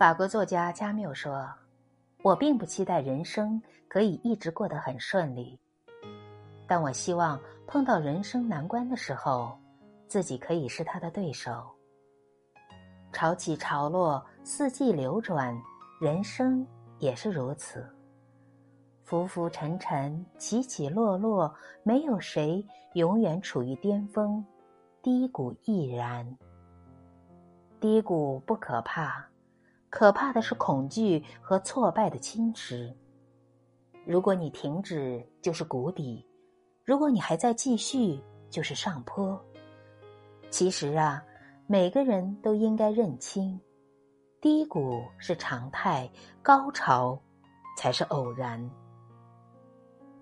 法国作家加缪说：“我并不期待人生可以一直过得很顺利，但我希望碰到人生难关的时候，自己可以是他的对手。潮起潮落，四季流转，人生也是如此。浮浮沉沉，起起落落，没有谁永远处于巅峰，低谷亦然。低谷不可怕。”可怕的是恐惧和挫败的侵蚀。如果你停止，就是谷底；如果你还在继续，就是上坡。其实啊，每个人都应该认清，低谷是常态，高潮才是偶然。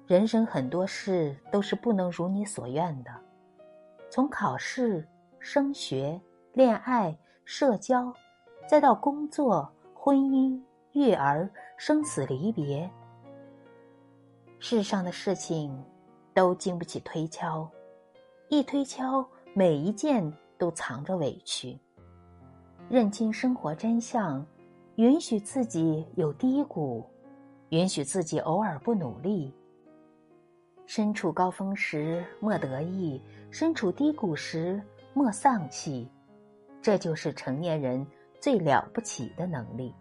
人生很多事都是不能如你所愿的，从考试、升学、恋爱、社交。再到工作、婚姻、育儿、生死离别，世上的事情都经不起推敲，一推敲，每一件都藏着委屈。认清生活真相，允许自己有低谷，允许自己偶尔不努力。身处高峰时莫得意，身处低谷时莫丧气，这就是成年人。最了不起的能力。